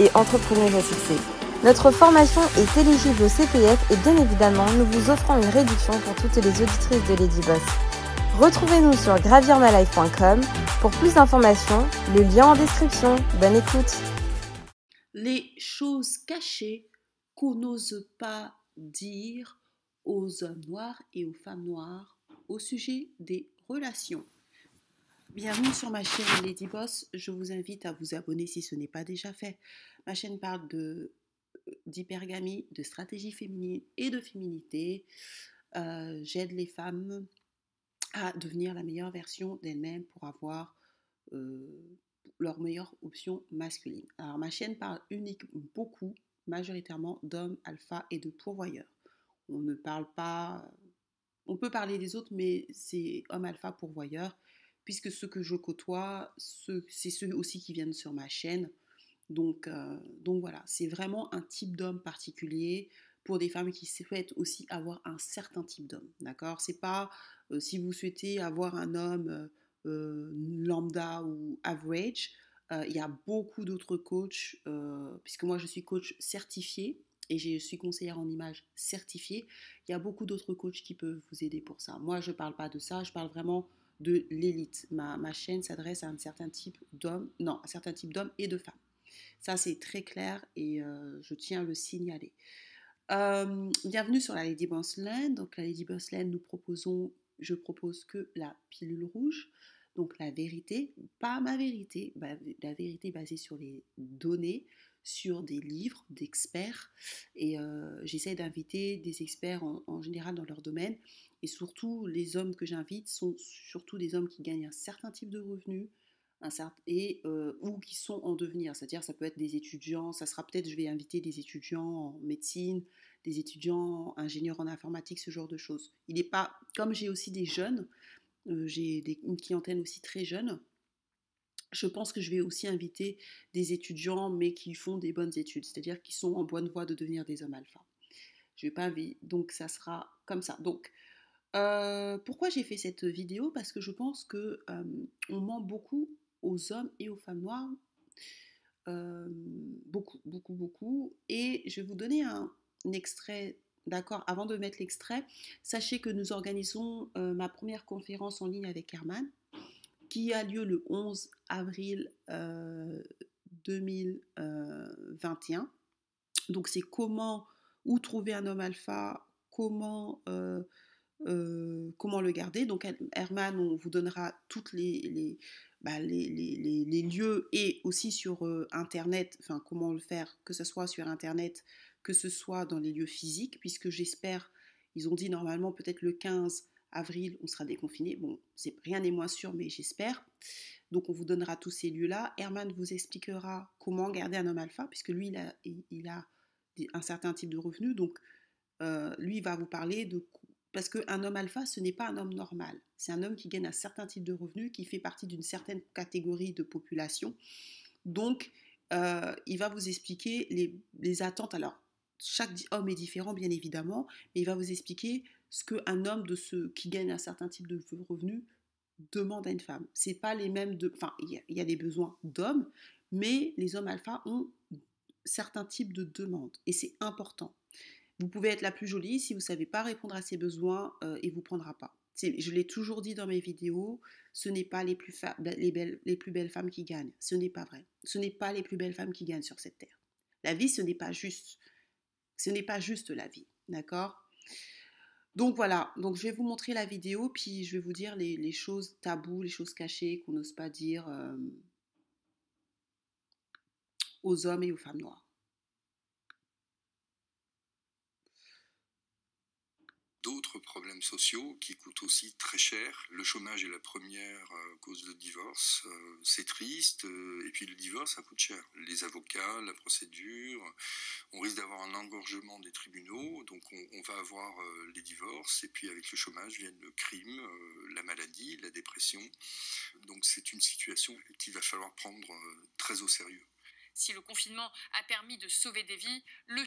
et entrepreneuse à. Notre formation est éligible au CPF et bien évidemment, nous vous offrons une réduction pour toutes les auditrices de Lady Boss. Retrouvez-nous sur gravirmalife.com pour plus d'informations, le lien en description. Bonne écoute. Les choses cachées qu'on n'ose pas dire aux hommes noirs et aux femmes noires au sujet des relations. Bienvenue sur ma chaîne Lady Boss. Je vous invite à vous abonner si ce n'est pas déjà fait. Ma chaîne parle de d'hypergamie, de stratégie féminine et de féminité. Euh, j'aide les femmes à devenir la meilleure version d'elles-mêmes pour avoir euh, leur meilleure option masculine. Alors ma chaîne parle uniquement beaucoup, majoritairement d'hommes alpha et de pourvoyeurs. On ne parle pas, on peut parler des autres, mais c'est homme alpha pourvoyeur, puisque ceux que je côtoie, c'est ceux aussi qui viennent sur ma chaîne. Donc, euh, donc voilà, c'est vraiment un type d'homme particulier pour des femmes qui souhaitent aussi avoir un certain type d'homme. D'accord? C'est pas euh, si vous souhaitez avoir un homme euh, lambda ou average. Il y a beaucoup d'autres coachs, puisque moi je suis coach certifié et je suis conseillère en image certifiée. Il y a beaucoup d'autres coachs qui peuvent vous aider pour ça. Moi je ne parle pas de ça, je parle vraiment de l'élite. Ma, ma chaîne s'adresse à un certain type d'hommes, non, un certain type d'hommes et de femmes. Ça, c'est très clair et euh, je tiens à le signaler. Euh, bienvenue sur la Lady Boss Donc, la Lady Boss nous proposons, je propose que la pilule rouge, donc la vérité, pas ma vérité, la vérité basée sur les données, sur des livres d'experts. Et euh, j'essaie d'inviter des experts en, général dans leur domaine. Et surtout, les hommes que j'invite sont surtout des hommes qui gagnent un certain type de revenus, et ou qui sont en devenir. C'est-à-dire, ça peut être des étudiants, ça sera peut-être, je vais inviter des étudiants en médecine, des étudiants ingénieurs en informatique, ce genre de choses. Il n'est pas, comme j'ai aussi des jeunes, j'ai une clientèle aussi très jeune, je pense que je vais aussi inviter des étudiants, mais qui font des bonnes études, c'est-à-dire qui sont en bonne voie de devenir des hommes alpha. Je vais pas donc ça sera comme ça. Donc pourquoi j'ai fait cette vidéo? Parce que je pense que on ment beaucoup aux hommes et aux femmes noires. Euh, beaucoup, beaucoup, beaucoup. Et je vais vous donner un, extrait, d'accord Avant de mettre l'extrait, sachez que nous organisons euh, ma première conférence en ligne avec Herman, qui a lieu le 11 avril 2021. Euh, Donc c'est comment, où trouver un homme alpha, comment... comment le garder. Donc Herman, on vous donnera toutes les, bah, les, lieux et aussi sur euh, Internet, enfin comment le faire, que ce soit sur Internet, que ce soit dans les lieux physiques, puisque j'espère, ils ont dit normalement peut-être le 15 avril, on sera déconfiné. Bon, c'est rien n'est moins sûr, mais j'espère. Donc on vous donnera tous ces lieux-là. Herman vous expliquera comment garder un homme alpha, puisque lui, il a, un certain type de revenu. Donc euh, lui, il va vous parler de parce qu'un homme alpha, ce n'est pas un homme normal. C'est un homme qui gagne un certain type de revenus, qui fait partie d'une certaine catégorie de population. Donc, euh, il va vous expliquer les, attentes. Alors, chaque homme est différent, bien évidemment, mais il va vous expliquer ce qu'un homme de ce, qui gagne un certain type de revenus demande à une femme. C'est pas les mêmes enfin, il y, a des besoins d'hommes, mais les hommes alpha ont certains types de demandes et c'est important. Vous pouvez être la plus jolie, si vous ne savez pas répondre à ses besoins, euh, il ne vous prendra pas. Je l'ai toujours dit dans mes vidéos, ce n'est pas les plus, les, belles, les plus belles femmes qui gagnent. Ce n'est pas vrai. Ce n'est pas les plus belles femmes qui gagnent sur cette terre. La vie, ce n'est pas juste. Ce n'est pas juste la vie. D'accord? Donc voilà, donc je vais vous montrer la vidéo, puis je vais vous dire les, choses taboues, les choses cachées qu'on n'ose pas dire euh, aux hommes et aux femmes noires. D'autres problèmes sociaux qui coûtent aussi très cher. Le chômage est la première euh, cause de divorce. Euh, c'est triste. Euh, et puis le divorce, ça coûte cher. Les avocats, la procédure. On risque d'avoir un engorgement des tribunaux. Donc on, va avoir les divorces. Et puis avec le chômage viennent le crime, la maladie, la dépression. Donc c'est une situation qu'il va falloir prendre très au sérieux. Si le confinement a permis de sauver des vies, le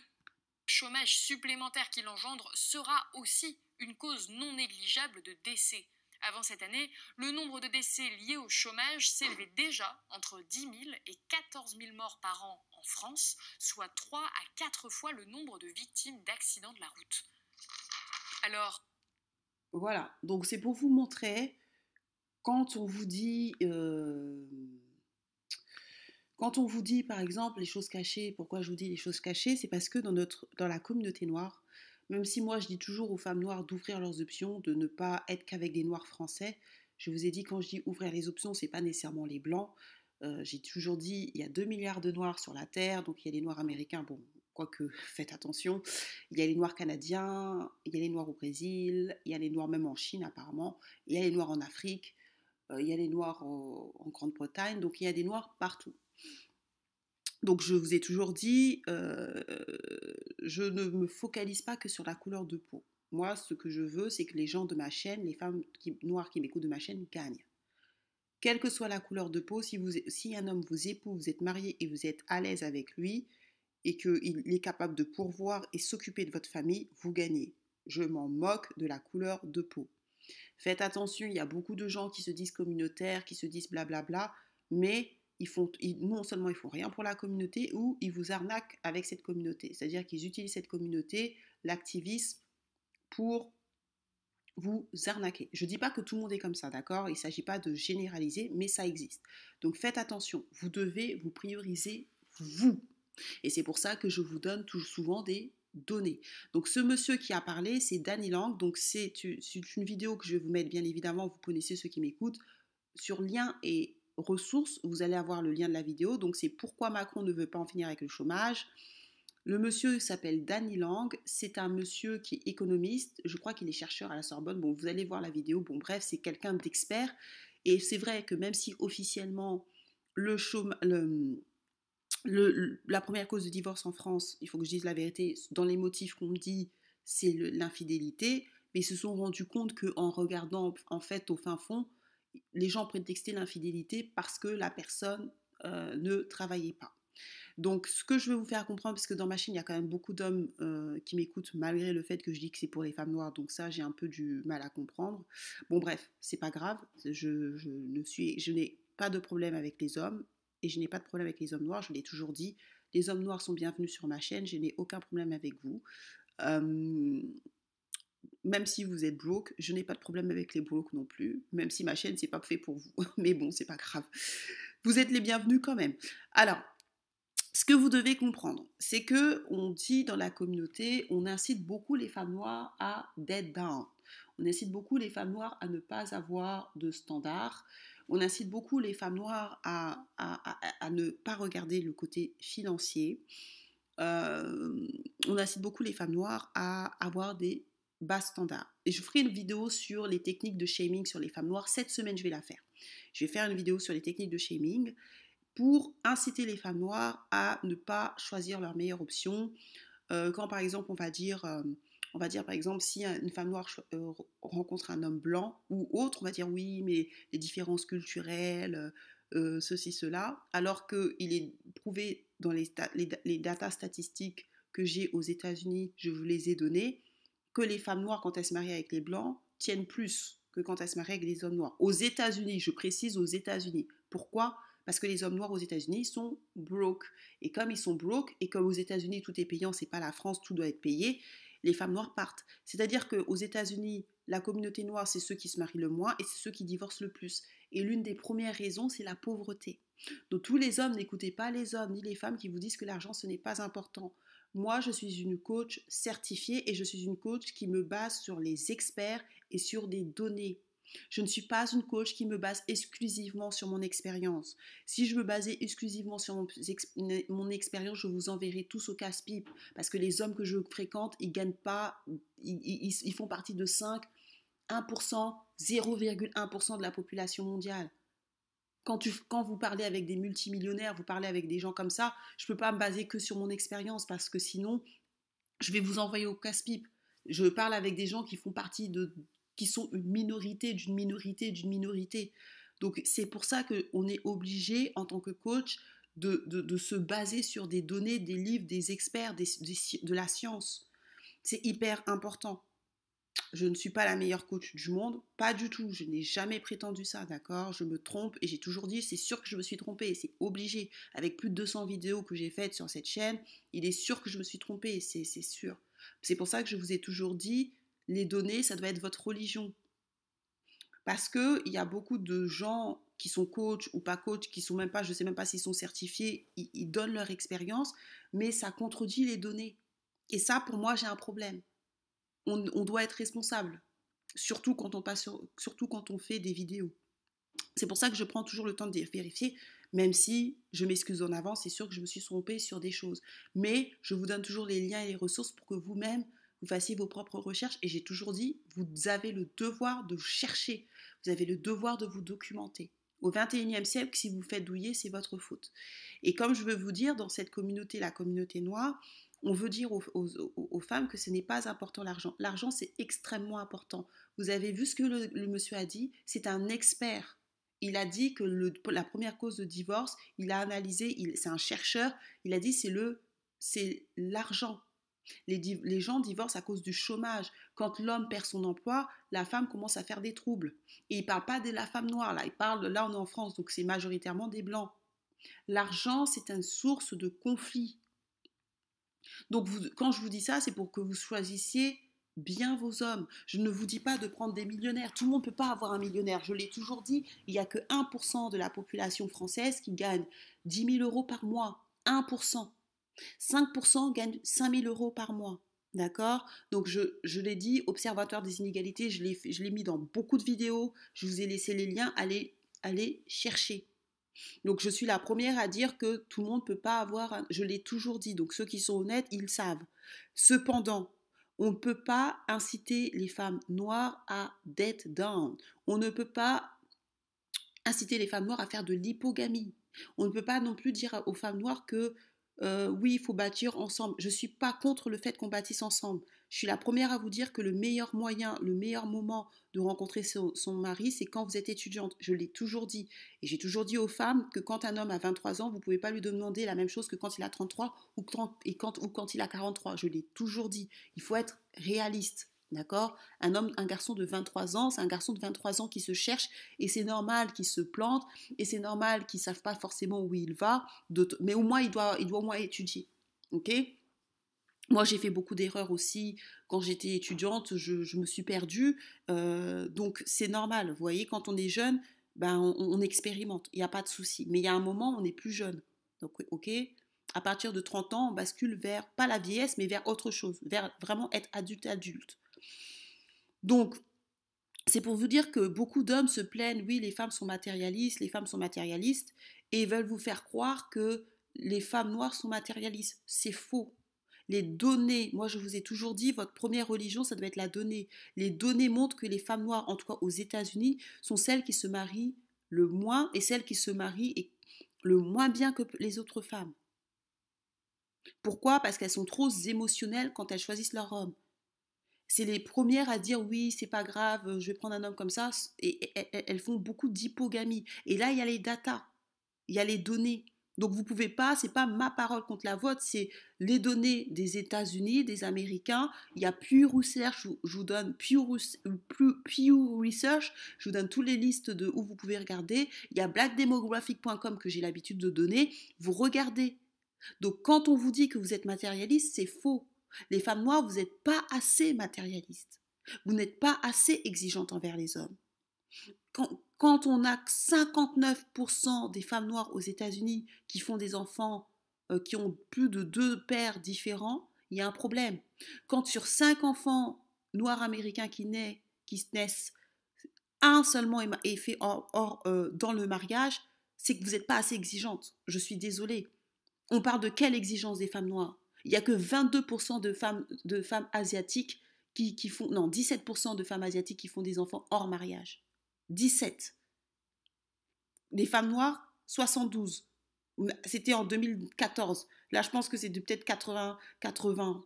chômage supplémentaire qu'il engendre sera aussi une cause non négligeable de décès. Avant cette année, le nombre de décès liés au chômage s'élevait déjà entre 10 000 et 14 000 morts par an en France, soit 3 à 4 fois le nombre de victimes d'accidents de la route. Alors... Voilà, donc c'est pour vous montrer, quand on vous dit... Euh, quand on vous dit, par exemple, les choses cachées, pourquoi je vous dis les choses cachées, c'est parce que dans, notre, dans la communauté noire, même si moi je dis toujours aux femmes noires d'ouvrir leurs options, de ne pas être qu'avec des noirs français, je vous ai dit quand je dis ouvrir les options, c'est pas nécessairement les blancs. Euh, j'ai toujours dit il y a 2 milliards de noirs sur la terre, donc il y a les noirs américains, bon, quoique faites attention, il y a les noirs canadiens, il y a les noirs au Brésil, il y a les noirs même en Chine apparemment, il y a les noirs en Afrique, euh, il y a les noirs en Grande-Bretagne, donc il y a des noirs partout. Donc je vous ai toujours dit, euh, je ne me focalise pas que sur la couleur de peau. Moi, ce que je veux, c'est que les gens de ma chaîne, les femmes noires qui m'écoutent de ma chaîne, gagnent. Quelle que soit la couleur de peau, si, si un homme vous épouse, vous êtes marié et vous êtes à l'aise avec lui, et qu'il est capable de pourvoir et s'occuper de votre famille, vous gagnez. Je m'en moque de la couleur de peau. Faites attention, il y a beaucoup de gens qui se disent communautaires, qui se disent blablabla, mais ils font, non seulement ils font rien pour la communauté, ou ils vous arnaquent avec cette communauté. C'est-à-dire qu'ils utilisent cette communauté, l'activisme, pour vous arnaquer. Je ne dis pas que tout le monde est comme ça, d'accord? Il ne s'agit pas de généraliser, mais ça existe. Donc faites attention, vous devez vous prioriser vous. Et c'est pour ça que je vous donne tout souvent des données. Donc ce monsieur qui a parlé, c'est Danny Lang. Donc c'est une vidéo que je vais vous mettre, bien évidemment, vous connaissez ceux qui m'écoutent, sur lien et ressources, vous allez avoir le lien de la vidéo. Donc c'est pourquoi Macron ne veut pas en finir avec le chômage. Le monsieur s'appelle Danny Lang, c'est un monsieur qui est économiste, je crois qu'il est chercheur à la Sorbonne, bon vous allez voir la vidéo, bon bref c'est quelqu'un d'expert, et c'est vrai que même si officiellement le chômage, le, la première cause de divorce en France, il faut que je dise la vérité, dans les motifs qu'on me dit, c'est l'infidélité, mais ils se sont rendus compte qu'en regardant en fait au fin fond, les gens prétextaient l'infidélité parce que la personne euh, ne travaillait pas. Donc, ce que je veux vous faire comprendre, parce que dans ma chaîne, il y a quand même beaucoup d'hommes euh, qui m'écoutent, malgré le fait que je dis que c'est pour les femmes noires, donc ça, j'ai un peu du mal à comprendre. Bon, bref, c'est pas grave. Je, ne suis, n'ai pas de problème avec les hommes et je n'ai pas de problème avec les hommes noirs. Je l'ai toujours dit. Les hommes noirs sont bienvenus sur ma chaîne. Je n'ai aucun problème avec vous. Euh, même si vous êtes broke, je n'ai pas de problème avec les broke non plus, même si ma chaîne c'est pas fait pour vous. Mais bon, c'est pas grave. Vous êtes les bienvenus quand même. Alors, ce que vous devez comprendre, c'est que on dit dans la communauté, on incite beaucoup les femmes noires à dead down. On incite beaucoup les femmes noires à ne pas avoir de standards. On incite beaucoup les femmes noires à, à, ne pas regarder le côté financier. Euh, on incite beaucoup les femmes noires à avoir des bas standard. Et je ferai une vidéo sur les techniques de shaming sur les femmes noires. Cette semaine, je vais la faire. Je vais faire une vidéo sur les techniques de shaming pour inciter les femmes noires à ne pas choisir leur meilleure option. Euh, quand par exemple, on va dire, euh, on va dire par exemple, si une femme noire euh, rencontre un homme blanc ou autre, on va dire oui, mais les différences culturelles, ceci, cela, alors qu'il est prouvé dans les, datas statistiques que j'ai aux États-Unis, je vous les ai données, que les femmes noires, quand elles se marient avec les blancs, tiennent plus que quand elles se marient avec les hommes noirs. Aux États-Unis, je précise aux États-Unis. Pourquoi? Parce que les hommes noirs aux États-Unis sont broke. Et comme ils sont broke, et comme aux États-Unis tout est payant, c'est pas la France, tout doit être payé, les femmes noires partent. C'est-à-dire qu'aux États-Unis, la communauté noire, c'est ceux qui se marient le moins et c'est ceux qui divorcent le plus. Et l'une des premières raisons, c'est la pauvreté. Donc tous les hommes, n'écoutez pas les hommes ni les femmes qui vous disent que l'argent, ce n'est pas important. Moi, je suis une coach certifiée et je suis une coach qui me base sur les experts et sur des données. Je ne suis pas une coach qui me base exclusivement sur mon expérience. Si je me basais exclusivement sur mon, expérience, je vous enverrai tous au casse-pipe. Parce que les hommes que je fréquente, ils gagnent pas, ils, font partie de 5, 1%, 0,1% de la population mondiale. Quand, quand, vous parlez avec des multimillionnaires, vous parlez avec des gens comme ça, je ne peux pas me baser que sur mon expérience parce que sinon, je vais vous envoyer au casse-pipe. Je parle avec des gens qui font partie de, qui sont une minorité d'une minorité d'une minorité. Donc c'est pour ça qu'on est obligé en tant que coach de, de, se baser sur des données, des livres, des experts, des, de la science. C'est hyper important. Je ne suis pas la meilleure coach du monde, pas du tout. Je n'ai jamais prétendu ça, d'accord? Je me trompe et j'ai toujours dit, c'est sûr que je me suis trompée, c'est obligé. Avec plus de 200 vidéos que j'ai faites sur cette chaîne, il est sûr que je me suis trompée, c'est sûr. C'est pour ça que je vous ai toujours dit, les données, ça doit être votre religion. Parce qu'il y a beaucoup de gens qui sont coachs ou pas coachs, qui sont même pas, je ne sais même pas s'ils sont certifiés, ils, donnent leur expérience, mais ça contredit les données. Et ça, pour moi, j'ai un problème. On, doit être responsable, surtout quand on passe surtout quand on fait des vidéos. C'est pour ça que je prends toujours le temps de vérifier, même si je m'excuse en avance, c'est sûr que je me suis trompée sur des choses. Mais je vous donne toujours les liens et les ressources pour que vous-même, vous fassiez vos propres recherches. Et j'ai toujours dit, vous avez le devoir de chercher, vous avez le devoir de vous documenter. Au 21e siècle, si vous faites douiller, c'est votre faute. Et comme je veux vous dire, dans cette communauté, la communauté noire, on veut dire aux, femmes que ce n'est pas important l'argent. L'argent, c'est extrêmement important. Vous avez vu ce que le, monsieur a dit? C'est un expert. Il a dit que la première cause de divorce, il a analysé, c'est un chercheur, il a dit c'est le c'est l'argent. Les, gens divorcent à cause du chômage. Quand l'homme perd son emploi, la femme commence à faire des troubles. Et il ne parle pas de la femme noire, là. Il parle, là, on est en France, donc c'est majoritairement des blancs. L'argent, c'est une source de conflit. Donc, quand je vous dis ça, c'est pour que vous choisissiez bien vos hommes. Je ne vous dis pas de prendre des millionnaires. Tout le monde ne peut pas avoir un millionnaire. Je l'ai toujours dit, il n'y a que 1% de la population française qui gagne 10 000 euros par mois. 1%. 5% gagnent 5 000 euros par mois. D'accord? Donc, je, je l'ai dit, Observatoire des inégalités, je l'ai mis dans beaucoup de vidéos. Je vous ai laissé les liens. Allez, allez chercher. Donc, je suis la première à dire que tout le monde ne peut pas avoir. Je l'ai toujours dit. Donc, ceux qui sont honnêtes, ils savent. Cependant, on ne peut pas inciter les femmes noires à dead down. On ne peut pas inciter les femmes noires à faire de l'hypogamie. On ne peut pas non plus dire aux femmes noires que euh, oui, il faut bâtir ensemble. Je ne suis pas contre le fait qu'on bâtisse ensemble. Je suis la première à vous dire que le meilleur moyen, le meilleur moment de rencontrer son, mari, c'est quand vous êtes étudiante. Je l'ai toujours dit. Et j'ai toujours dit aux femmes que quand un homme a 23 ans, vous ne pouvez pas lui demander la même chose que quand il a 33 ou et quand, ou quand il a 43. Je l'ai toujours dit. Il faut être réaliste. D'accord? Un homme, un garçon de 23 ans, c'est un garçon de 23 ans qui se cherche et c'est normal qu'il se plante et c'est normal qu'il ne savent pas forcément où il va, mais au moins il doit, il doit au moins étudier. Ok? Moi, j'ai fait beaucoup d'erreurs aussi quand j'étais étudiante, je, me suis perdue. Euh, donc, c'est normal. Vous voyez, quand on est jeune, ben, on, expérimente. Il n'y a pas de souci. Mais il y a un moment, on n'est plus jeune. Donc, ok À partir de 30 ans, on bascule vers, pas la vieillesse, mais vers autre chose, vers vraiment être adulte-adulte. Donc, c'est pour vous dire que beaucoup d'hommes se plaignent, oui, les femmes sont matérialistes, les femmes sont matérialistes, et veulent vous faire croire que les femmes noires sont matérialistes. C'est faux. Les données, moi je vous ai toujours dit, votre première religion, ça doit être la donnée. Les données montrent que les femmes noires, en tout cas aux États-Unis, sont celles qui se marient le moins et celles qui se marient le moins bien que les autres femmes. Pourquoi? Parce qu'elles sont trop émotionnelles quand elles choisissent leur homme c'est les premières à dire oui, c'est pas grave, je vais prendre un homme comme ça. Et, elles font beaucoup d'hypogamie. Et là, il y a les datas, il y a les données. Donc vous pouvez pas, c'est pas ma parole contre la vôtre, c'est les données des États-Unis, des Américains. Il y a Pew Research, je vous donne Pew, Research, je vous donne toutes les listes de où vous pouvez regarder. Il y a blackdemographic.com que j'ai l'habitude de donner. Vous regardez. Donc quand on vous dit que vous êtes matérialiste, c'est faux. Les femmes noires, vous n'êtes pas assez matérialistes. Vous n'êtes pas assez exigeantes envers les hommes. Quand, on a 59% des femmes noires aux États-Unis qui font des enfants euh, qui ont plus de deux pères différents, il y a un problème. Quand sur 5 enfants noirs américains qui, naissent, qui un seulement est fait hors, euh, dans le mariage, c'est que vous n'êtes pas assez exigeante. Je suis désolée. On parle de quelle exigence des femmes noires? Il n'y a que 22% de femmes, de femmes asiatiques qui, qui, font... Non, 17% de femmes asiatiques qui font des enfants hors mariage. 17. Les femmes noires, 72. C'était en 2014. Là, je pense que c'est peut-être 80, 80.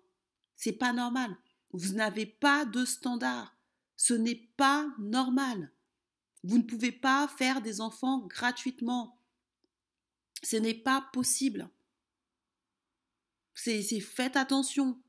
C'est pas normal. Vous n'avez pas de standard. Ce n'est pas normal. Vous ne pouvez pas faire des enfants gratuitement. Ce n'est pas possible. C'est faites attention.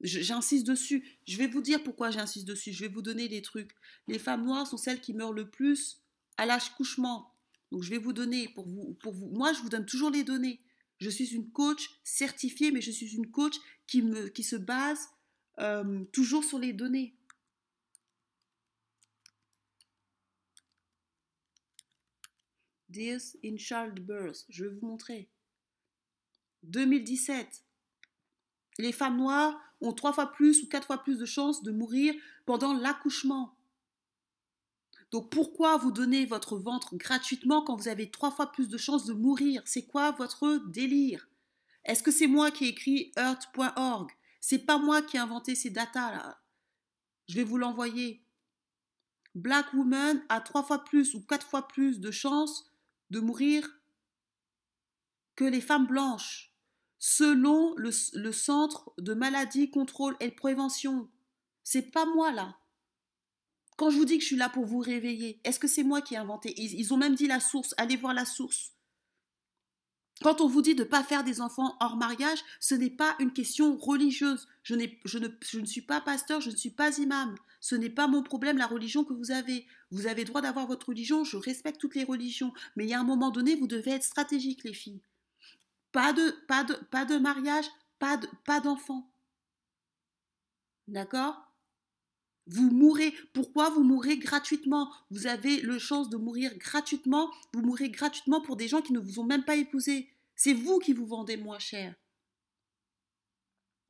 J'insiste dessus. Je vais vous dire pourquoi j'insiste dessus. Je vais vous donner des trucs. Les femmes noires sont celles qui meurent le plus à l'âge couchement. Donc je vais vous donner pour vous, pour vous. Moi, je vous donne toujours les données. Je suis une coach certifiée, mais je suis une coach qui, me, qui se base euh, toujours sur les données. Death in childbirth, je vais vous montrer. 2017, les femmes noires ont trois fois plus ou quatre fois plus de chances de mourir pendant l'accouchement. Donc pourquoi vous donnez votre ventre gratuitement quand vous avez trois fois plus de chances de mourir? C'est quoi votre délire? Est-ce que c'est moi qui ai écrit earth.org C'est pas moi qui ai inventé ces datas là. Je vais vous l'envoyer. Black woman a trois fois plus ou quatre fois plus de chances de mourir que les femmes blanches, selon le, Centre de maladie, contrôle et prévention. C'est pas moi là. Quand je vous dis que je suis là pour vous réveiller, est-ce que c'est moi qui ai inventé? Ils, ont même dit la source. Allez voir la source. Quand on vous dit de ne pas faire des enfants hors mariage, ce n'est pas une question religieuse. Je, je, ne, je, ne, suis pas pasteur, je ne suis pas imam. Ce n'est pas mon problème la religion que vous avez. Vous avez droit d'avoir votre religion, je respecte toutes les religions. Mais il y a un moment donné, vous devez être stratégique, les filles. Pas de, pas de, pas de mariage, pas d'enfants. D'accord? Vous mourrez. Pourquoi vous mourrez gratuitement? Vous avez le chance de mourir gratuitement. Vous mourrez gratuitement pour des gens qui ne vous ont même pas épousé. C'est vous qui vous vendez moins cher.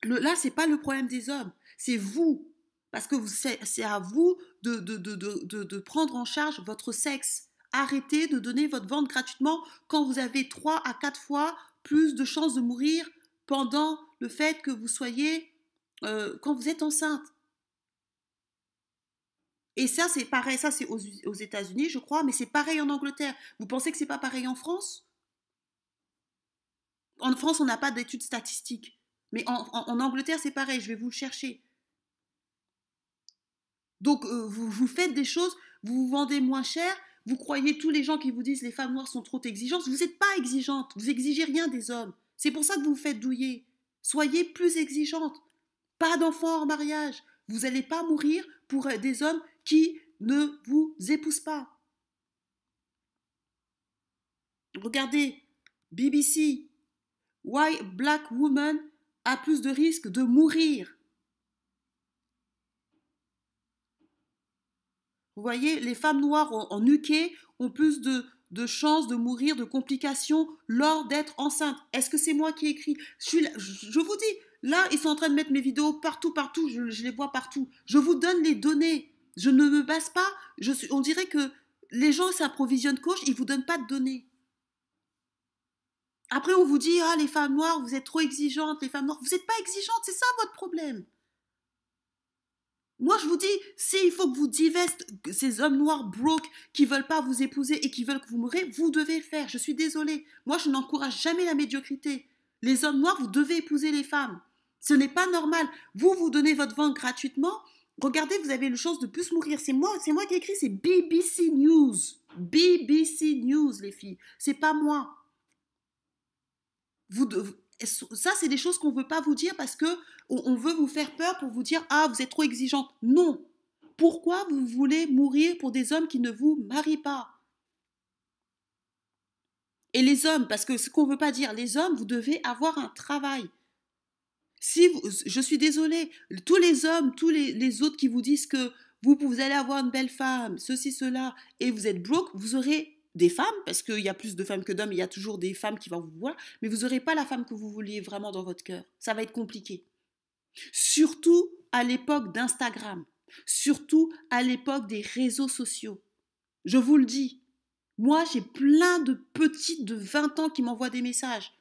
Là, c'est pas le problème des hommes. C'est vous. Parce que c'est à vous de, de, de, de, prendre en charge votre sexe. Arrêtez de donner votre ventre gratuitement quand vous avez trois à quatre fois plus de chances de mourir pendant le fait que vous soyez, euh, quand vous êtes enceinte. Et ça, c'est pareil, ça c'est aux, États-Unis, je crois, mais c'est pareil en Angleterre. Vous pensez que c'est pas pareil en France? En France, on n'a pas d'études statistiques. Mais en, Angleterre, c'est pareil, je vais vous le chercher. Donc, euh, vous, vous faites des choses, vous vous vendez moins cher, vous croyez tous les gens qui vous disent les femmes noires sont trop exigeantes? Vous n'êtes pas exigeante, vous exigez rien des hommes. C'est pour ça que vous vous faites douiller. Soyez plus exigeante. Pas d'enfants hors mariage. Vous n'allez pas mourir pour euh, des hommes qui ne vous épouse pas. Regardez, BBC, Why Black Woman a plus de risques de mourir? Vous voyez, les femmes noires en, UK ont plus de, chances de mourir de complications lors d'être enceintes. Est-ce que c'est moi qui écris? Je, je, vous dis, là, ils sont en train de mettre mes vidéos partout, partout, je, les vois partout. Je vous donne les données. Je ne me base pas. On dirait que les gens s'approvisionnent coach, ils ne vous donnent pas de données. Après, on vous dit, ah, les femmes noires, vous êtes trop exigeantes, les femmes noires. Vous n'êtes pas exigeantes, c'est ça votre problème. Moi, je vous dis, s'il faut que vous diveste ces hommes noirs broke qui veulent pas vous épouser et qui veulent que vous mourrez, vous devez le faire. Je suis désolée. Moi, je n'encourage jamais la médiocrité. Les hommes noirs, vous devez épouser les femmes. Ce n'est pas normal. Vous, vous donnez votre vent gratuitement Regardez, vous avez le chance de plus mourir. C'est moi, c'est moi qui ai écrit, c'est BBC News. BBC News, les filles. C'est pas moi. Vous, ça, c'est des choses qu'on ne veut pas vous dire parce que on, veut vous faire peur pour vous dire ah vous êtes trop exigeante. Non. Pourquoi vous voulez mourir pour des hommes qui ne vous marient pas? Et les hommes, parce que ce qu'on ne veut pas dire, les hommes, vous devez avoir un travail. Si je suis désolée, tous les hommes, tous les, autres qui vous disent que vous, vous allez avoir une belle femme, ceci, cela, et vous êtes broke, vous aurez des femmes, parce qu'il y a plus de femmes que d'hommes, il y a toujours des femmes qui vont vous voir, mais vous n'aurez pas la femme que vous vouliez vraiment dans votre cœur. Ça va être compliqué. Surtout à l'époque d'Instagram. Surtout à l'époque des réseaux sociaux. Je vous le dis, moi j'ai plein de petites de 20 ans qui m'envoient des messages.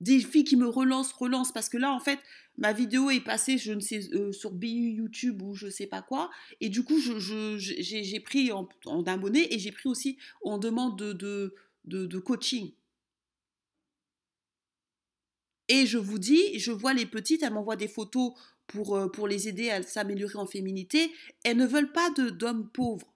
Des filles qui me relancent, relancent, parce que là en fait, ma vidéo est passée, je ne sais, euh, sur BU YouTube ou je sais pas quoi, et du coup j'ai pris en, en abonné et j'ai pris aussi en demande de, de, de coaching. Et je vous dis, je vois les petites, elles m'envoient des photos pour, euh, pour les aider à s'améliorer en féminité. Elles ne veulent pas d'hommes pauvres.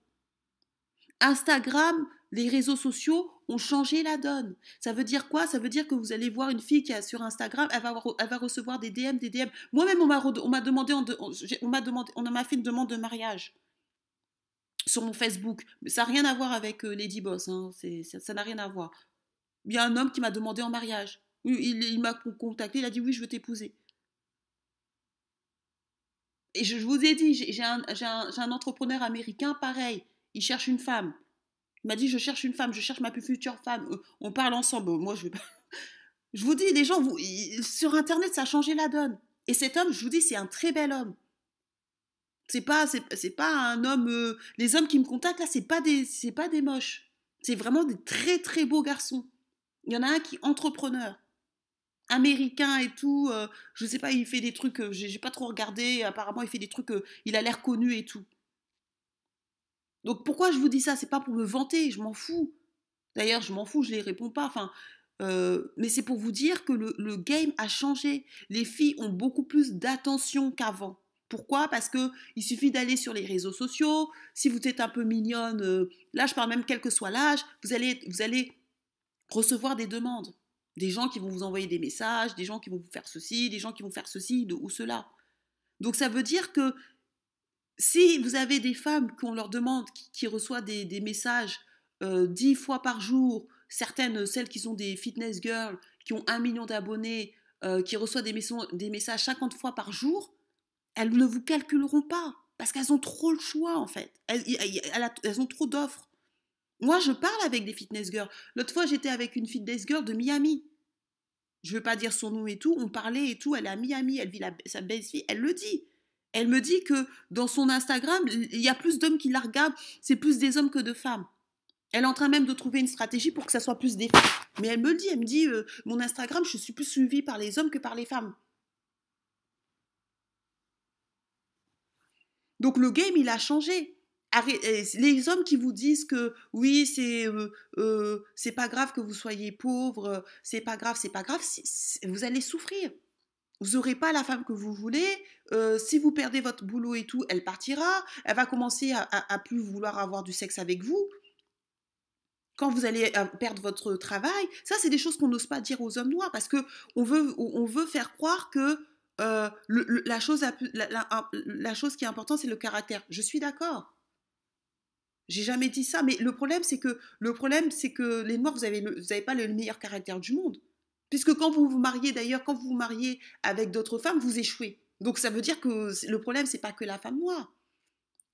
Instagram, les réseaux sociaux ont changé la donne. Ça veut dire quoi? Ça veut dire que vous allez voir une fille qui est sur Instagram, elle va, recevoir des DM, des DM. Moi-même, on m'a demandé, on m'a demandé, on m'a fait une demande de mariage sur mon Facebook. Ça n'a rien à voir avec euh, Lady Boss, hein. ça n'a rien à voir. Il y a un homme qui m'a demandé en mariage. Il, m'a contacté, il a dit oui, je veux t'épouser. Et je, vous ai dit, j'ai un, entrepreneur américain pareil, il cherche une femme. Il m'a dit je cherche une femme, je cherche ma plus future femme. Euh, on parle ensemble. Moi, je vais pas. Je vous dis, les gens, sur Internet, ça a changé la donne. Et cet homme, je vous dis, c'est un très bel homme. C'est pas, c'est, pas un homme. Euh, les hommes qui me contactent là, c'est pas des, c'est pas des moches. C'est vraiment des très très beaux garçons. Il y en a un qui est entrepreneur américain et tout. Euh, je sais pas, il fait des trucs, euh, j'ai pas trop regardé. Apparemment, il fait des trucs, euh, il a l'air connu et tout. Donc pourquoi je vous dis ça? C'est pas pour me vanter, je m'en fous. D'ailleurs, je m'en fous, je les réponds pas. Enfin, mais c'est pour vous dire que le, game a changé. Les filles ont beaucoup plus d'attention qu'avant. Pourquoi? Parce que il suffit d'aller sur les réseaux sociaux. Si vous êtes un peu mignonne, là je parle même quel que soit l'âge, vous allez, vous allez recevoir des demandes. Des gens qui vont vous envoyer des messages, des gens qui vont vous faire ceci, des gens qui vont faire ceci ou cela. Donc ça veut dire que si vous avez des femmes qu'on leur demande, qui, reçoivent des, messages euh, dix fois par jour, certaines, celles qui sont des fitness girls, qui ont un million d'abonnés, euh, qui reçoivent des, des messages 50 fois par jour, elles ne vous calculeront pas parce qu'elles ont trop le choix en fait. elles ont trop d'offres. Moi, je parle avec des fitness girls. L'autre fois, j'étais avec une fitness girl de Miami. Je ne veux pas dire son nom et tout. On parlait et tout. Elle est à Miami. Elle vit sa belle-fille. Elle le dit. Elle me dit que dans son Instagram, il y a plus d'hommes qui la regardent. C'est plus des hommes que de femmes. Elle est en train même de trouver une stratégie pour que ça soit plus des femmes. Mais elle me le dit. Elle me dit euh, Mon Instagram, je suis plus suivie par les hommes que par les femmes. Donc le game, il a changé les hommes qui vous disent que oui, c'est euh, euh, c'est pas grave que vous soyez pauvre, c'est pas grave, c'est pas grave, vous allez souffrir. Vous n'aurez pas la femme que vous voulez. Euh, si vous perdez votre boulot et tout, elle partira. Elle va commencer à, plus vouloir avoir du sexe avec vous. Quand vous allez perdre votre travail, ça c'est des choses qu'on n'ose pas dire aux hommes noirs parce que on veut on veut faire croire que la chose la chose qui est importante c'est le caractère. Je suis d'accord. J'ai jamais dit ça, mais le problème, c'est que le problème, c'est que les Noirs, vous n'avez vous avez pas le meilleur caractère du monde. Puisque quand vous vous mariez, d'ailleurs, quand vous vous mariez avec d'autres femmes, vous échouez. Donc ça veut dire que le problème, c'est pas que la femme noire.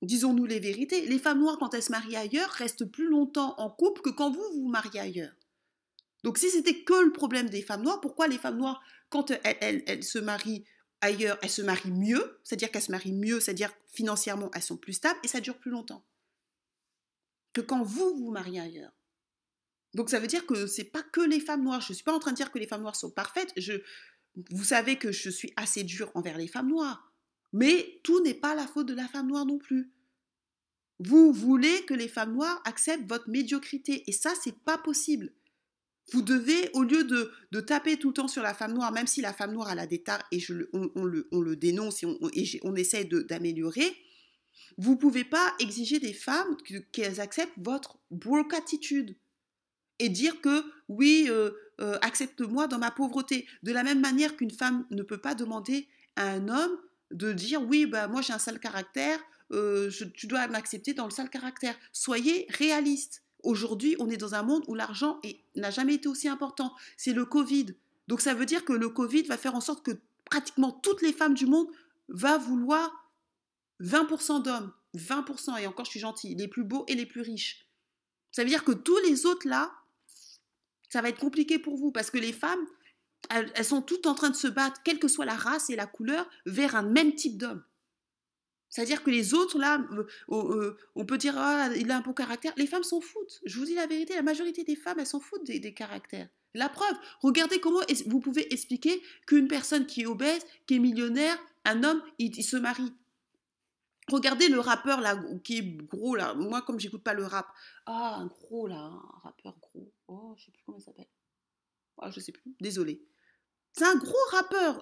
Disons-nous les vérités. Les femmes noires, quand elles se marient ailleurs, restent plus longtemps en couple que quand vous vous mariez ailleurs. Donc si c'était que le problème des femmes noires, pourquoi les femmes noires, quand elles, elles se marient ailleurs, elles se marient mieux, c'est-à-dire qu'elles se marient mieux, c'est-à-dire financièrement, elles sont plus stables et ça dure plus longtemps que quand vous vous mariez ailleurs? Donc ça veut dire que c'est pas que les femmes noires. Je suis pas en train de dire que les femmes noires sont parfaites. Je, vous savez que je suis assez dure envers les femmes noires. Mais tout n'est pas la faute de la femme noire non plus. Vous voulez que les femmes noires acceptent votre médiocrité. Et ça, c'est pas possible. Vous devez, au lieu de, taper tout le temps sur la femme noire, même si la femme noire a la détard et on, le, on, le, dénonce et on, essaie d'améliorer, vous ne pouvez pas exiger des femmes qu'elles acceptent votre broke attitude et dire que oui, euh, euh, accepte-moi dans ma pauvreté. De la même manière qu'une femme ne peut pas demander à un homme de dire oui, bah, moi j'ai un sale caractère, euh, tu dois m'accepter dans le sale caractère. Soyez réaliste. Aujourd'hui, on est dans un monde où l'argent n'a jamais été aussi important. C'est le Covid. Donc ça veut dire que le Covid va faire en sorte que pratiquement toutes les femmes du monde vont vouloir 20% d'hommes, 20%, et encore je suis gentille, les plus beaux et les plus riches. Ça veut dire que tous les autres là, ça va être compliqué pour vous parce que les femmes, elles, sont toutes en train de se battre, quelle que soit la race et la couleur, vers un même type d'homme. C'est-à-dire que les autres, là, on peut dire, ah, il a un bon caractère. Les femmes s'en foutent. Je vous dis la vérité, la majorité des femmes, elles s'en foutent des, caractères. La preuve, regardez comment vous pouvez expliquer qu'une personne qui est obèse, qui est millionnaire, un homme, il, se marie. Regardez le rappeur là, qui est gros là. Moi, comme j'écoute pas le rap, ah, un gros là, un rappeur gros. Oh, je sais plus comment il s'appelle. Oh, je sais plus. Désolé. C'est un gros rappeur.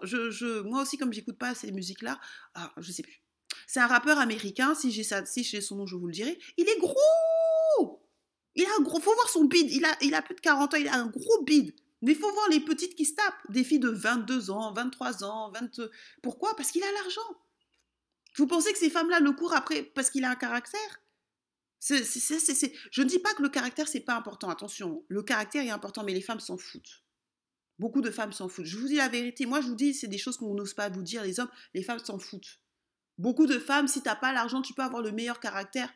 Moi aussi, comme j'écoute pas ces musiques là, ah, je sais plus. C'est un rappeur américain. Si j'ai si son nom, je vous le dirai. Il est gros. Il a un gros. Faut voir son bide. Il a, il a plus de 40 ans. Il a un gros bide. Mais faut voir les petites qui se tapent. Des filles de 22 ans, 23 ans, 20. Pourquoi? Parce qu'il a l'argent. Vous pensez que ces femmes-là le courent après parce qu'il a un caractère? Je ne dis pas que le caractère, c'est pas important. Attention, le caractère est important, mais les femmes s'en foutent. Beaucoup de femmes s'en foutent. Je vous dis la vérité. Moi, je vous dis, c'est des choses qu'on n'ose pas vous dire, les hommes. Les femmes s'en foutent. Beaucoup de femmes, si tu n'as pas l'argent, tu peux avoir le meilleur caractère.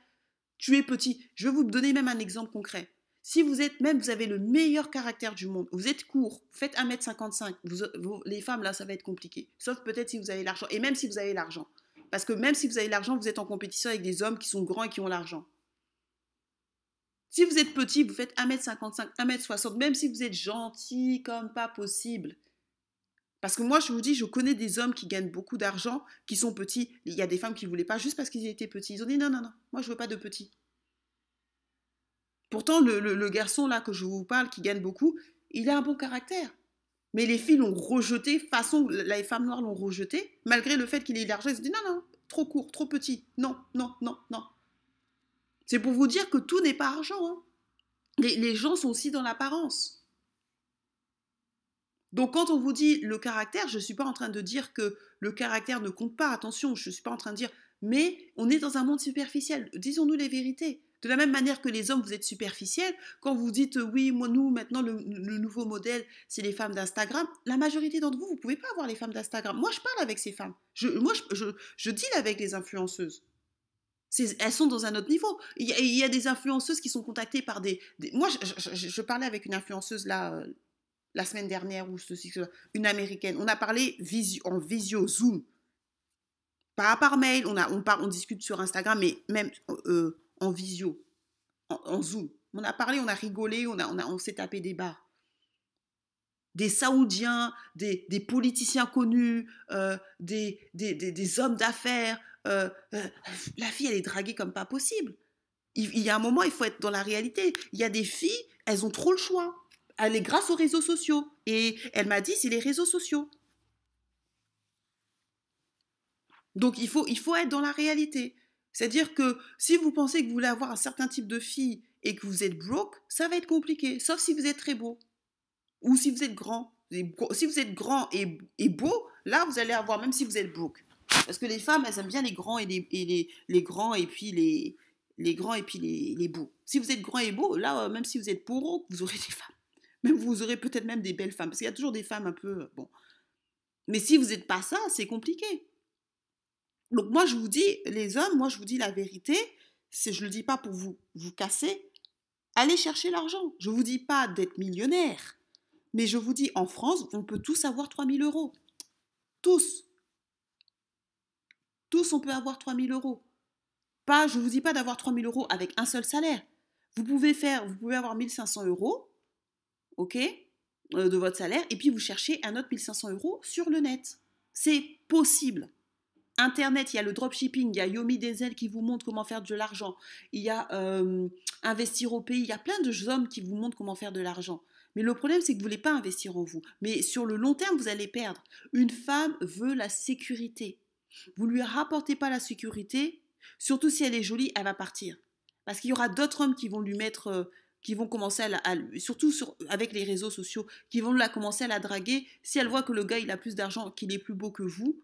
Tu es petit. Je vais vous donner même un exemple concret. Si vous êtes même, vous avez le meilleur caractère du monde, vous êtes court, faites 1m55, vous, les femmes, là, ça va être compliqué. Sauf peut-être si vous avez l'argent. Et même si vous avez l'argent. Parce que même si vous avez l'argent, vous êtes en compétition avec des hommes qui sont grands et qui ont l'argent. Si vous êtes petit, vous faites 1m55, 1m60, même si vous êtes gentil comme pas possible, parce que moi, je vous dis, je connais des hommes qui gagnent beaucoup d'argent, qui sont petits. Il y a des femmes qui ne voulaient pas juste parce qu'ils étaient petits. Ils ont dit non, non, non, moi, je ne veux pas de petits. Pourtant, le, garçon là que je vous parle, qui gagne beaucoup, il a un bon caractère. Mais les filles l'ont rejeté, façon, les femmes noires l'ont rejeté, malgré le fait qu'il ait l'argent. Ils se dit non, non, trop court, trop petit. Non, non, non, non. C'est pour vous dire que tout n'est pas argent. Hein. les gens sont aussi dans l'apparence. Donc quand on vous dit le caractère, je ne suis pas en train de dire que le caractère ne compte pas, attention, je ne suis pas en train de dire, mais on est dans un monde superficiel, disons-nous les vérités. De la même manière que les hommes, vous êtes superficiels, quand vous dites oui, moi, nous, maintenant, le, nouveau modèle, c'est les femmes d'Instagram, la majorité d'entre vous, vous ne pouvez pas avoir les femmes d'Instagram. Moi, je parle avec ces femmes. Moi, je, deal avec les influenceuses. Elles sont dans un autre niveau. Il y, a, des influenceuses qui sont contactées par des. moi, je, parlais avec une influenceuse là, euh, la semaine dernière ou ceci, une américaine. On a parlé en visio, Zoom. Pas par mail, on, a, on, on discute sur Instagram, mais même euh, en visio, en, Zoom. On a parlé, on a rigolé, on, a, on, a, on s'est tapé des barres. Des Saoudiens, des, des politiciens connus, euh, des, des, des, hommes d'affaires. Euh, la fille, elle est draguée comme pas possible. Il, y a un moment, il faut être dans la réalité. Il y a des filles, elles ont trop le choix elle est grâce aux réseaux sociaux. Et elle m'a dit, c'est les réseaux sociaux. Donc il faut, il faut être dans la réalité. C'est-à-dire que si vous pensez que vous voulez avoir un certain type de fille et que vous êtes broke, ça va être compliqué, sauf si vous êtes très beau. Ou si vous êtes grand. Si vous êtes grand et, beau, là, vous allez avoir, même si vous êtes broke. Parce que les femmes, elles aiment bien les grands et les, les, grands et puis les, les grands et puis les, les beaux. Si vous êtes grand et beau, là, même si vous êtes pauvre, vous aurez des femmes. Même vous aurez peut-être même des belles femmes, parce qu'il y a toujours des femmes un peu... Euh, bon. Mais si vous n'êtes pas ça, c'est compliqué. Donc moi, je vous dis, les hommes, moi, je vous dis la vérité, je ne le dis pas pour vous, vous casser, allez chercher l'argent. Je ne vous dis pas d'être millionnaire, mais je vous dis, en France, on peut tous avoir 3000 euros. Tous. Tous, on peut avoir 3000 euros. Pas, je ne vous dis pas d'avoir 3000 euros avec un seul salaire. Vous pouvez faire, vous pouvez avoir 1500 euros ok, euh, de votre salaire, et puis vous cherchez un autre 1500 euros sur le net. C'est possible. Internet, il y a le dropshipping, il y a Yomi Diesel qui vous montre comment faire de l'argent, il y a euh, Investir au pays, il y a plein de hommes qui vous montrent comment faire de l'argent. Mais le problème, c'est que vous ne voulez pas investir en vous. Mais sur le long terme, vous allez perdre. Une femme veut la sécurité. Vous ne lui rapportez pas la sécurité, surtout si elle est jolie, elle va partir. Parce qu'il y aura d'autres hommes qui vont lui mettre euh, qui vont commencer à, surtout avec les réseaux sociaux, qui vont la commencer à la draguer. Si elle voit que le gars il a plus d'argent, qu'il est plus beau que vous,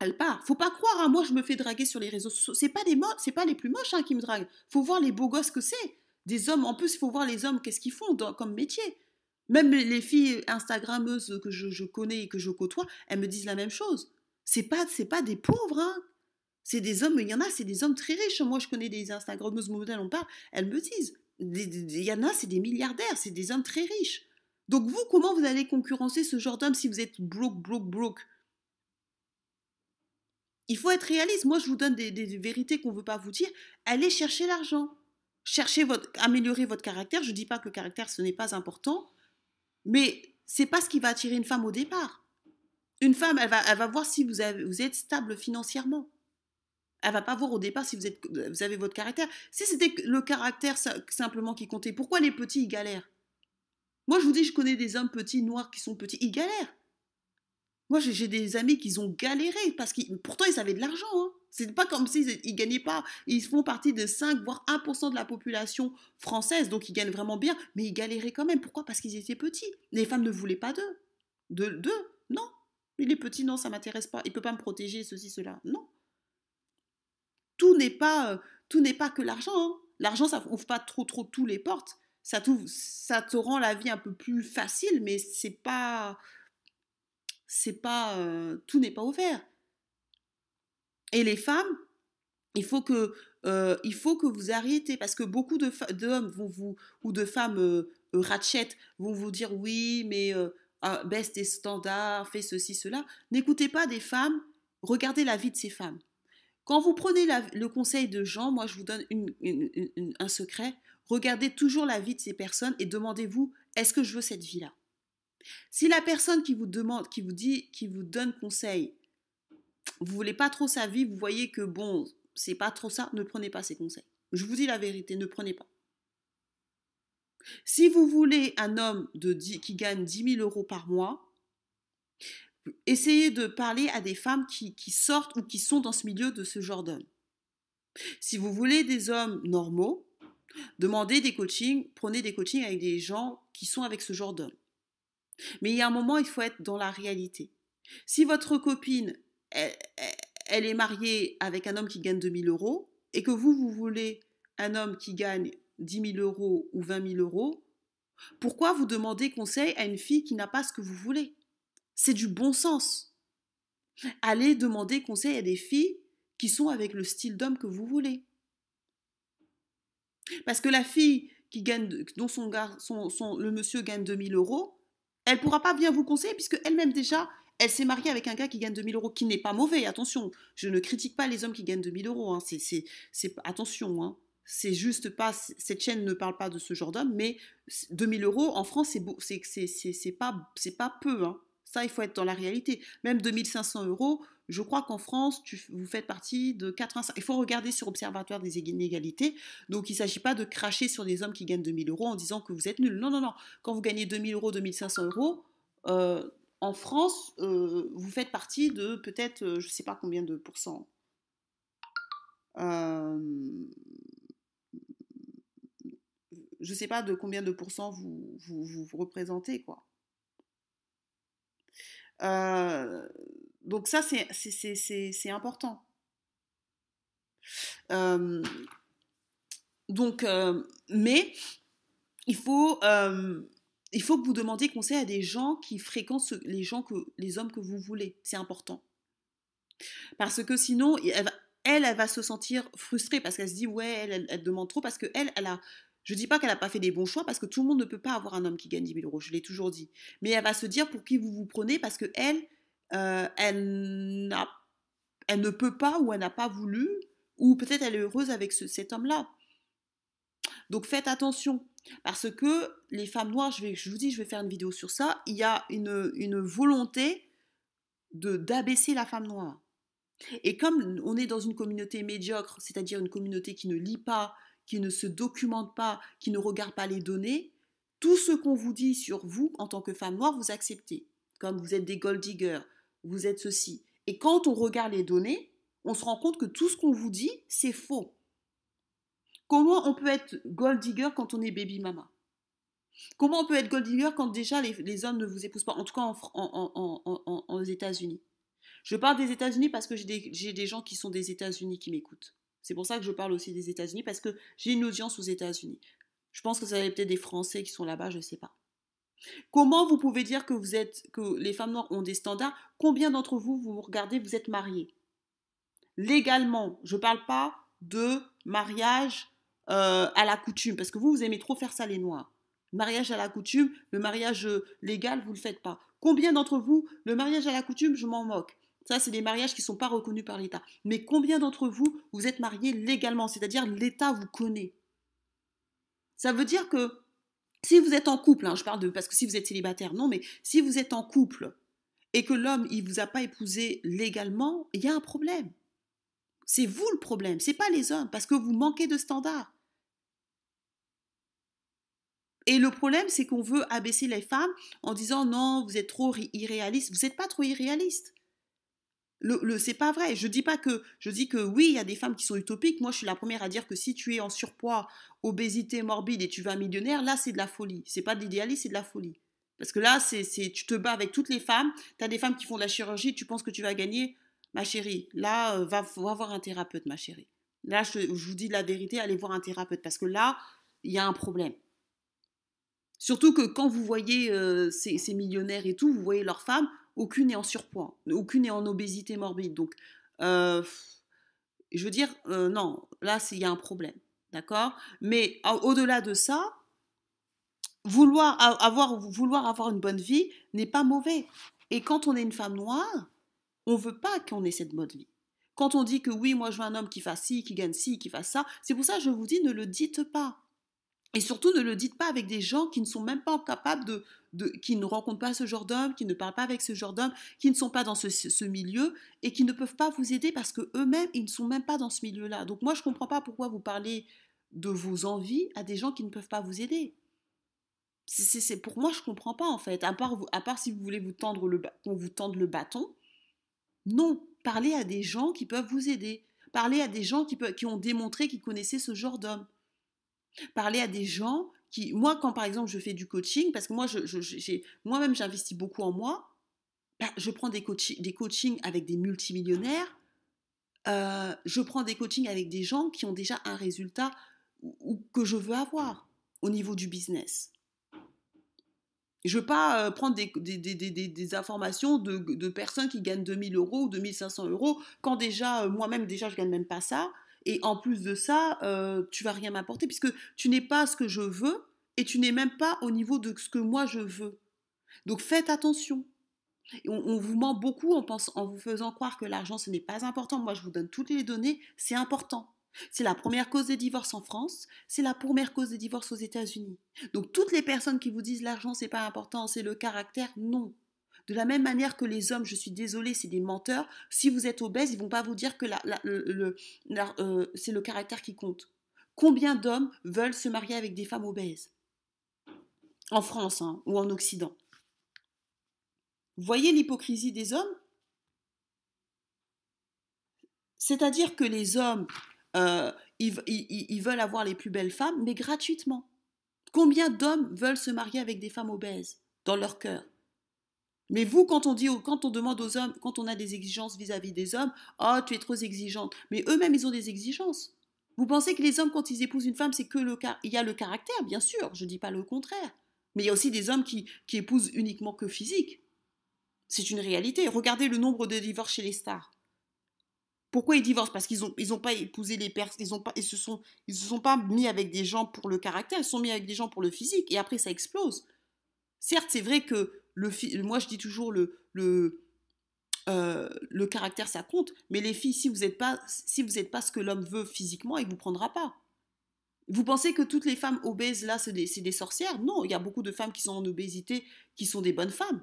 elle part. Faut pas croire, hein, moi je me fais draguer sur les réseaux sociaux. C'est pas des c'est pas les plus moches hein, qui me draguent. Faut voir les beaux gosses que c'est. Des hommes, en plus il faut voir les hommes qu'est-ce qu'ils font comme métier. Même les filles Instagrammeuses que je, connais et que je côtoie, elles me disent la même chose. C'est pas, pas des pauvres, hein. C'est des hommes, il y en a, c'est des hommes très riches. Moi, je connais des Instagrammeuses modèles, on parle, elles me disent. Il y en a, c'est des milliardaires, c'est des hommes très riches. Donc vous, comment vous allez concurrencer ce genre d'homme si vous êtes broke, broke, broke? Il faut être réaliste. Moi, je vous donne des, des vérités qu'on ne veut pas vous dire. Allez chercher l'argent. Cherchez votre, améliorer votre caractère. Je ne dis pas que le caractère, ce n'est pas important, mais c'est pas ce qui va attirer une femme au départ. Une femme, elle va, elle va voir si vous, êtes stable financièrement. Elle va pas voir au départ si vous, êtes, vous avez votre caractère. Si c'était le caractère simplement qui comptait, pourquoi les petits, ils galèrent? Moi, je vous dis, je connais des hommes petits, noirs, qui sont petits, ils galèrent. Moi, j'ai des amis qui ont galéré, parce qu'ils, pourtant, ils avaient de l'argent. Hein. C'est pas comme s'ils ne gagnaient pas. Ils font partie de 5, voire 1% de la population française, donc ils gagnent vraiment bien, mais ils galéraient quand même. Pourquoi? Parce qu'ils étaient petits. Les femmes ne voulaient pas d'eux. De d'eux Non. Il est petit, non, ça m'intéresse pas. Il peut pas me protéger, ceci, cela. Non. Tout n'est pas, euh, tout n'est pas que l'argent. Hein. L'argent, ça ouvre pas trop, trop tous les portes. Ça, ça te rend la vie un peu plus facile, mais c'est pas, c'est pas, euh, tout n'est pas ouvert. Et les femmes, il faut que, euh, il faut que vous arrêtez parce que beaucoup d'hommes vont vous ou de femmes euh, euh vont vous dire oui, mais euh, ah, baisse tes standards, fais ceci, cela. N'écoutez pas des femmes, regardez la vie de ces femmes. Quand vous prenez le conseil de gens, moi je vous donne un secret, regardez toujours la vie de ces personnes et demandez-vous est-ce que je veux cette vie-là? Si la personne qui vous demande, qui vous dit, qui vous donne conseil, vous voulez pas trop sa vie, vous voyez que bon, c'est pas trop ça, ne prenez pas ses conseils. Je vous dis la vérité, ne prenez pas. Si vous voulez un homme de qui gagne 10 000 euros par mois, essayez de parler à des femmes qui, sortent ou qui sont dans ce milieu de ce genre d'hommes. Si vous voulez des hommes normaux, demandez des coachings, prenez des coachings avec des gens qui sont avec ce genre d'hommes. Mais il y a un moment, il faut être dans la réalité. Si votre copine elle, est mariée avec un homme qui gagne 2000 euros et que vous, vous voulez un homme qui gagne 10 000 euros ou 20 000 euros, pourquoi vous demandez conseil à une fille qui n'a pas ce que vous voulez? C'est du bon sens. Allez demander conseil à des filles qui sont avec le style d'homme que vous voulez. Parce que la fille qui gagne, dont son, son, le monsieur gagne 2000 euros, elle ne pourra pas bien vous conseiller puisque elle-même déjà, elle s'est mariée avec un gars qui gagne 2000 euros, qui n'est pas mauvais, attention. Je ne critique pas les hommes qui gagnent 2000 euros. Hein. Attention, hein. c'est juste pas. Cette chaîne ne parle pas de ce genre d'homme, mais 2000 euros en France, c'est, pas, pas peu. Hein. Ça, il faut être dans la réalité. Même 2500 euros, je crois qu'en France, vous faites partie de 85. Il faut regarder sur Observatoire des inégalités. Donc, il ne s'agit pas de cracher sur des hommes qui gagnent 2000 euros en disant que vous êtes nuls. Non, non, non. Quand vous gagnez 2000 euros, 2500 euros, euh, en France, euh, vous faites partie de peut-être, euh, je ne sais pas combien de pourcents. Euh, je ne sais pas de combien de pourcents vous vous, représentez, quoi. donc ça, c'est important. donc, mais il faut il faut que vous demandiez conseil à des gens qui fréquentent les gens que les hommes que vous voulez. C'est important. Parce que sinon, elle, elle, va se sentir frustrée parce qu'elle se dit ouais, elle, demande trop parce que elle, elle a. Je dis pas qu'elle n'a pas fait des bons choix parce que tout le monde ne peut pas avoir un homme qui gagne 10 000 euros. Je l'ai toujours dit. Mais elle va se dire pour qui vous vous prenez parce que elle, euh, elle ne peut pas ou elle n'a pas voulu ou peut-être elle est heureuse avec cet homme-là. Donc faites attention. Parce que les femmes noires, je, vous dis, je vais faire une vidéo sur ça, il y a une, une volonté d'abaisser la femme noire. Et comme on est dans une communauté médiocre, c'est-à-dire une communauté qui ne lit pas, qui ne se documente pas, qui ne regarde pas les données, tout ce qu'on vous dit sur vous en tant que femme noire, vous acceptez. Comme vous êtes des gold diggers, vous êtes ceci. Et quand on regarde les données, on se rend compte que tout ce qu'on vous dit, c'est faux. Comment on peut être gold digger quand on est baby mama? Comment on peut être gold digger quand déjà les, hommes ne vous épousent pas, en tout cas en, aux États-Unis? Je parle des États-Unis parce que j'ai des, gens qui sont des États-Unis qui m'écoutent. C'est pour ça que je parle aussi des États-Unis parce que j'ai une audience aux États-Unis. Je pense que ça va peut-être des Français qui sont là-bas, je ne sais pas. Comment vous pouvez dire que vous êtes que les femmes noires ont des standards? Combien d'entre vous vous regardez, vous êtes mariés Légalement, je ne parle pas de mariage euh, à la coutume, parce que vous, vous aimez trop faire ça les noirs. Mariage à la coutume, le mariage euh, légal, vous ne le faites pas. Combien d'entre vous, le mariage à la coutume, je m'en moque. Ça, c'est des mariages qui ne sont pas reconnus par l'État. Mais combien d'entre vous, vous êtes mariés légalement C'est-à-dire l'État vous connaît? Ça veut dire que si vous êtes en couple, hein, je parle de parce que si vous êtes célibataire, non, mais si vous êtes en couple et que l'homme il vous a pas épousé légalement, il y a un problème. C'est vous le problème, c'est pas les hommes parce que vous manquez de standards. Et le problème, c'est qu'on veut abaisser les femmes en disant non, vous êtes trop irréaliste. Vous n'êtes pas trop irréaliste. Le, le c'est pas vrai. Je dis pas que je dis que oui, il y a des femmes qui sont utopiques. Moi, je suis la première à dire que si tu es en surpoids, obésité morbide et tu vas millionnaire, là, c'est de la folie. C'est pas de l'idéalisme, c'est de la folie. Parce que là, c'est, tu te bats avec toutes les femmes. Tu as des femmes qui font de la chirurgie, tu penses que tu vas gagner. Ma chérie, là, euh, va, voir un thérapeute, ma chérie. Là, je, vous dis la vérité, allez voir un thérapeute. Parce que là, il y a un problème. Surtout que quand vous voyez euh, ces, millionnaires et tout, vous voyez leurs femmes, aucune n'est en surpoids, aucune n'est en obésité morbide. Donc, euh, je veux dire, non, là, il y a un problème. D'accord? Mais au-delà de ça, vouloir avoir, vouloir avoir une bonne vie n'est pas mauvais. Et quand on est une femme noire, on ne veut pas qu'on ait cette bonne vie. Quand on dit que oui, moi je veux un homme qui fasse ci, qui gagne ci, qui fasse ça, c'est pour ça que je vous dis ne le dites pas. Et surtout, ne le dites pas avec des gens qui ne sont même pas capables de, de qui ne rencontrent pas ce genre d'homme, qui ne parlent pas avec ce genre d'homme, qui ne sont pas dans ce, milieu et qui ne peuvent pas vous aider parce que eux-mêmes, ils ne sont même pas dans ce milieu-là. Donc moi, je ne comprends pas pourquoi vous parlez de vos envies à des gens qui ne peuvent pas vous aider. C'est pour moi, je ne comprends pas en fait. À part, à part si vous voulez vous tendre le, qu'on vous tende le bâton, non. Parlez à des gens qui peuvent vous aider. Parlez à des gens qui, ont démontré qu'ils connaissaient ce genre d'homme. Parler à des gens qui, moi, quand par exemple je fais du coaching, parce que moi, moi-même j'investis beaucoup en moi, bah, je prends des, des coachings avec des multimillionnaires, euh, je prends des coachings avec des gens qui ont déjà un résultat ou, que je veux avoir au niveau du business. Je ne veux pas euh, prendre des, informations de, personnes qui gagnent 2000 euros ou 2500 euros quand déjà, euh, moi-même, déjà, je ne gagne même pas ça. Et en plus de ça, euh, tu vas rien m'apporter puisque tu n'es pas ce que je veux et tu n'es même pas au niveau de ce que moi je veux. Donc faites attention. On, vous ment beaucoup en vous faisant croire que l'argent ce n'est pas important. Moi je vous donne toutes les données, c'est important. C'est la première cause des divorces en France, c'est la première cause des divorces aux États-Unis. Donc toutes les personnes qui vous disent l'argent c'est pas important, c'est le caractère, non. De la même manière que les hommes, je suis désolée, c'est des menteurs. Si vous êtes obèse, ils vont pas vous dire que euh, c'est le caractère qui compte. Combien d'hommes veulent se marier avec des femmes obèses? En France hein, ou en Occident. Voyez l'hypocrisie des hommes? C'est-à-dire que les hommes, euh, ils veulent avoir les plus belles femmes, mais gratuitement. Combien d'hommes veulent se marier avec des femmes obèses dans leur cœur? Mais vous, quand on dit, quand on demande aux hommes, quand on a des exigences vis-à-vis des hommes, oh, tu es trop exigeante. Mais eux-mêmes, ils ont des exigences. Vous pensez que les hommes, quand ils épousent une femme, c'est que le il y a le caractère, bien sûr. Je ne dis pas le contraire. Mais il y a aussi des hommes qui, qui épousent uniquement que physique. C'est une réalité. Regardez le nombre de divorces chez les stars. Pourquoi ils divorcent? Parce qu'ils n'ont ils pas épousé les personnes, ils, ont pas, ils se sont, ils se sont pas mis avec des gens pour le caractère, ils se sont mis avec des gens pour le physique, et après ça explose. Certes, c'est vrai que le moi je dis toujours le, le, euh, le caractère ça compte, mais les filles, si vous n'êtes pas, si vous pas ce que l'homme veut physiquement, il vous prendra pas. Vous pensez que toutes les femmes obèses là, c'est des, des, sorcières? Non, il y a beaucoup de femmes qui sont en obésité, qui sont des bonnes femment.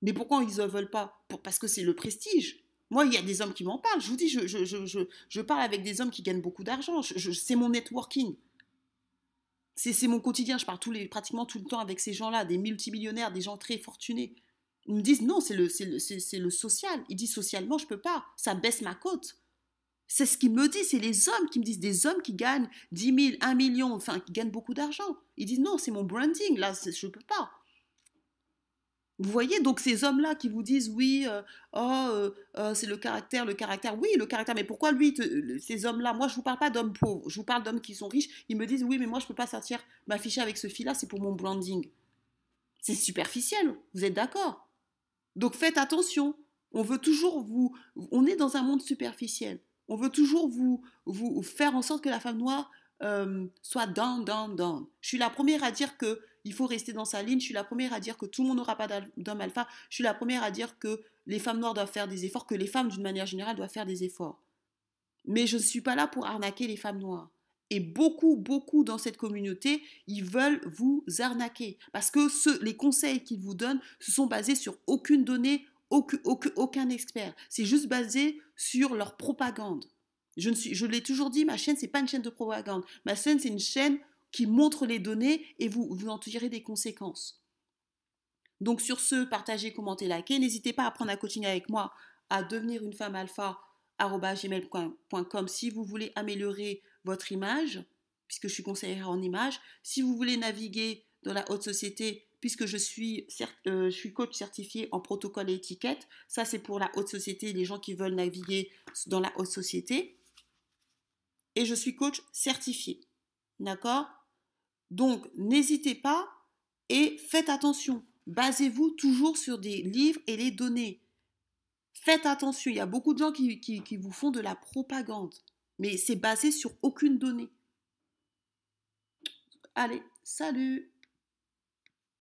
Mais pourquoi ils ne veulent pas? Parce que c'est le prestige. Moi, il y a des hommes qui m'en parlent. Je vous dis, je, je, je, je, parle avec des hommes qui gagnent beaucoup d'argent. c'est mon networking. C'est mon quotidien. Je parle tous les, pratiquement tout le temps avec ces gens-là, des multimillionnaires, des gens très fortunés. Ils me disent non, c'est le, le, le social. Ils disent socialement, je peux pas. Ça baisse ma cote. C'est ce qu'ils me disent. C'est les hommes qui me disent des hommes qui gagnent 10 000, 1 million, enfin, qui gagnent beaucoup d'argent. Ils disent non, c'est mon branding. Là, je peux pas. Vous voyez, donc ces hommes-là qui vous disent oui, euh, oh, euh, euh, c'est le caractère, le caractère, oui, le caractère, mais pourquoi lui, ces hommes-là, moi je ne vous parle pas d'hommes pauvres, je vous parle d'hommes qui sont riches, ils me disent oui, mais moi je ne peux pas sortir m'afficher avec ce fil-là, c'est pour mon branding. C'est superficiel, vous êtes d'accord? Donc faites attention, on veut toujours vous, on est dans un monde superficiel, on veut toujours vous, vous faire en sorte que la femme noire soit down, down, down. Je suis la première à dire que il faut rester dans sa ligne. Je suis la première à dire que tout le monde n'aura pas d'homme alpha. Je suis la première à dire que les femmes noires doivent faire des efforts, que les femmes d'une manière générale doivent faire des efforts. Mais je ne suis pas là pour arnaquer les femmes noires. Et beaucoup, beaucoup dans cette communauté, ils veulent vous arnaquer. Parce que les conseils qu'ils vous donnent se sont basés sur aucune donnée, aucun, aucun expert. C'est juste basé sur leur propagande. Je, ne suis, je l'ai toujours dit, ma chaîne, c'est pas une chaîne de propagande. Ma chaîne, c'est une chaîne qui montre les données et vous, vous en tirez des conséquences. Donc sur ce, partagez, commentez, likez. N'hésitez pas à prendre un coaching avec moi, à devenir une femme alpha si vous voulez améliorer votre image, puisque je suis conseillère en image. Si vous voulez naviguer dans la haute société, puisque je suis, euh, je suis coach certifié en protocole et étiquette, ça c'est pour la haute société, les gens qui veulent naviguer dans la haute société. Et je suis coach certifié. D'accord? Donc, n'hésitez pas et faites attention. Basez-vous toujours sur des livres et les données. Faites attention, il y a beaucoup de gens qui, qui vous font de la propagande mais c'est basé sur aucune donnée. Allez, salut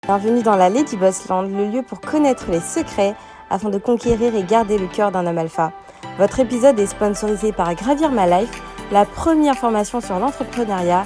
Bienvenue dans la Lady Boss Land, le lieu pour connaître les secrets afin de conquérir et garder le cœur d'un homme alpha. Votre épisode est sponsorisé par Gravir My Life, la première formation sur l'entrepreneuriat